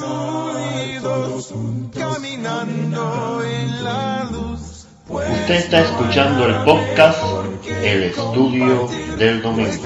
reunidos, caminando en la luz. Usted está escuchando el podcast El Estudio del Domingo.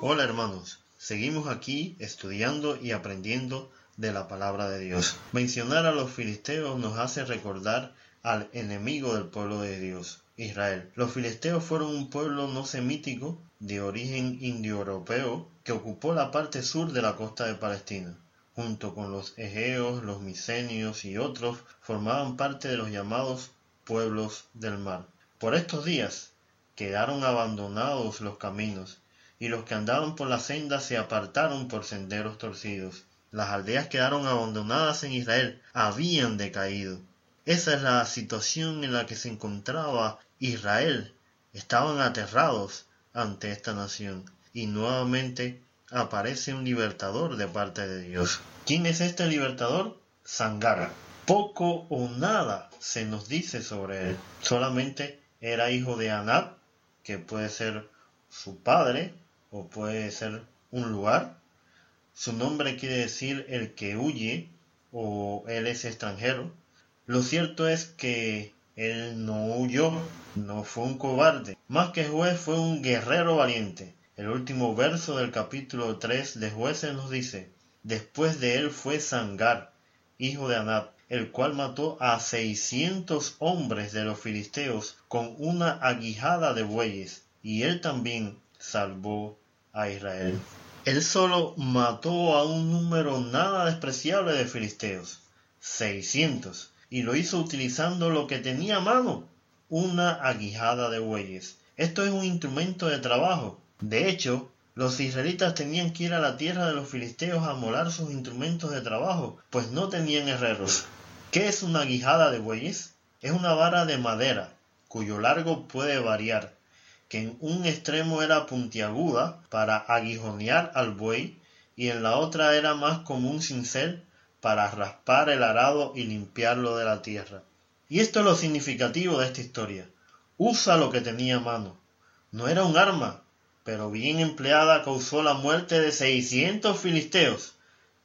Hola hermanos, seguimos aquí estudiando y aprendiendo de la palabra de Dios. Mencionar a los filisteos nos hace recordar al enemigo del pueblo de Dios, Israel. Los filisteos fueron un pueblo no semítico de origen indoeuropeo que ocupó la parte sur de la costa de Palestina. Junto con los egeos, los micenios y otros formaban parte de los llamados pueblos del mar. Por estos días quedaron abandonados los caminos y los que andaban por la senda se apartaron por senderos torcidos. Las aldeas quedaron abandonadas en Israel, habían decaído. Esa es la situación en la que se encontraba Israel. Estaban aterrados ante esta nación y nuevamente aparece un libertador de parte de Dios. ¿Quién es este libertador? Sangara. Poco o nada se nos dice sobre él. Solamente era hijo de Anab, que puede ser su padre o puede ser un lugar. Su nombre quiere decir el que huye o él es extranjero. Lo cierto es que él no huyó, no fue un cobarde. Más que juez fue un guerrero valiente. El último verso del capítulo 3 de jueces nos dice, después de él fue Sangar, hijo de Anab, el cual mató a seiscientos hombres de los filisteos con una aguijada de bueyes, y él también salvó a Israel. Él solo mató a un número nada despreciable de filisteos, seiscientos, y lo hizo utilizando lo que tenía a mano, una aguijada de bueyes. Esto es un instrumento de trabajo. De hecho, los israelitas tenían que ir a la tierra de los filisteos a molar sus instrumentos de trabajo, pues no tenían herreros. ¿Qué es una aguijada de bueyes? Es una vara de madera, cuyo largo puede variar, que en un extremo era puntiaguda para aguijonear al buey y en la otra era más como un cincel para raspar el arado y limpiarlo de la tierra. Y esto es lo significativo de esta historia. Usa lo que tenía a mano. No era un arma, pero bien empleada causó la muerte de seiscientos filisteos.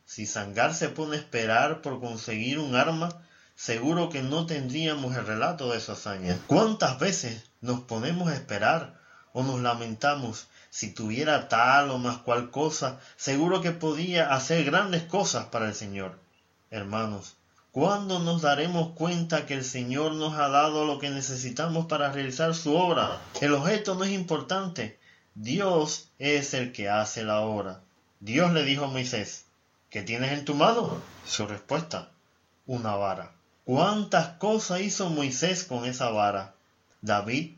Si Sangar se pone a esperar por conseguir un arma, seguro que no tendríamos el relato de su hazaña. ¿Cuántas veces nos ponemos a esperar o nos lamentamos si tuviera tal o más cual cosa, seguro que podía hacer grandes cosas para el Señor? Hermanos, ¿cuándo nos daremos cuenta que el Señor nos ha dado lo que necesitamos para realizar su obra? El objeto no es importante, Dios es el que hace la obra. Dios le dijo a Moisés, ¿qué tienes en tu mano? Su respuesta, una vara. ¿Cuántas cosas hizo Moisés con esa vara? David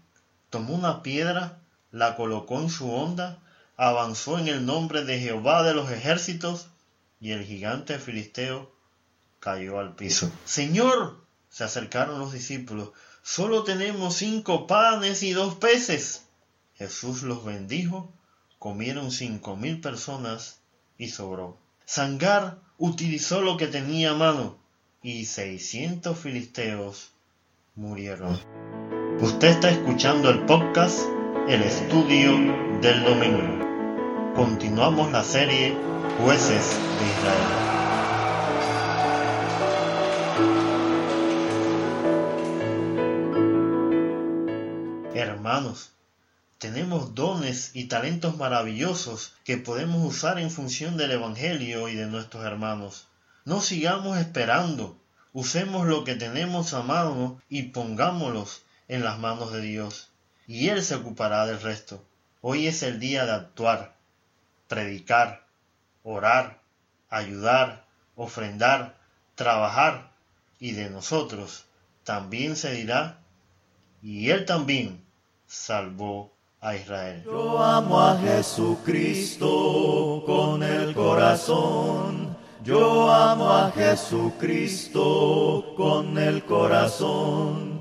tomó una piedra, la colocó en su onda, avanzó en el nombre de Jehová de los ejércitos, y el gigante filisteo cayó al piso. Señor, se acercaron los discípulos, solo tenemos cinco panes y dos peces. Jesús los bendijo, comieron cinco mil personas y sobró. Sangar utilizó lo que tenía a mano y seiscientos filisteos murieron. Usted está escuchando el podcast El Estudio del Domingo. Continuamos la serie Jueces de Israel. Hermanos, tenemos dones y talentos maravillosos que podemos usar en función del Evangelio y de nuestros hermanos. No sigamos esperando, usemos lo que tenemos a mano y pongámoslos en las manos de Dios, y Él se ocupará del resto. Hoy es el día de actuar, predicar, orar, ayudar, ofrendar, trabajar, y de nosotros también se dirá, y Él también salvó a Israel. Yo amo a Jesucristo con el corazón. Yo amo a Jesucristo con el corazón.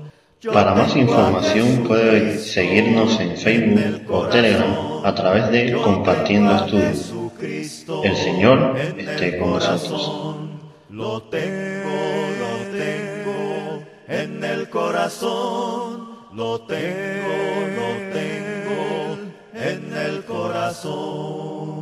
Para más información puede seguirnos en Facebook o Telegram a través de Compartiendo Estudios. El Señor esté con nosotros. Lo tengo, lo tengo en el corazón. Lo tengo, lo tengo en el corazón.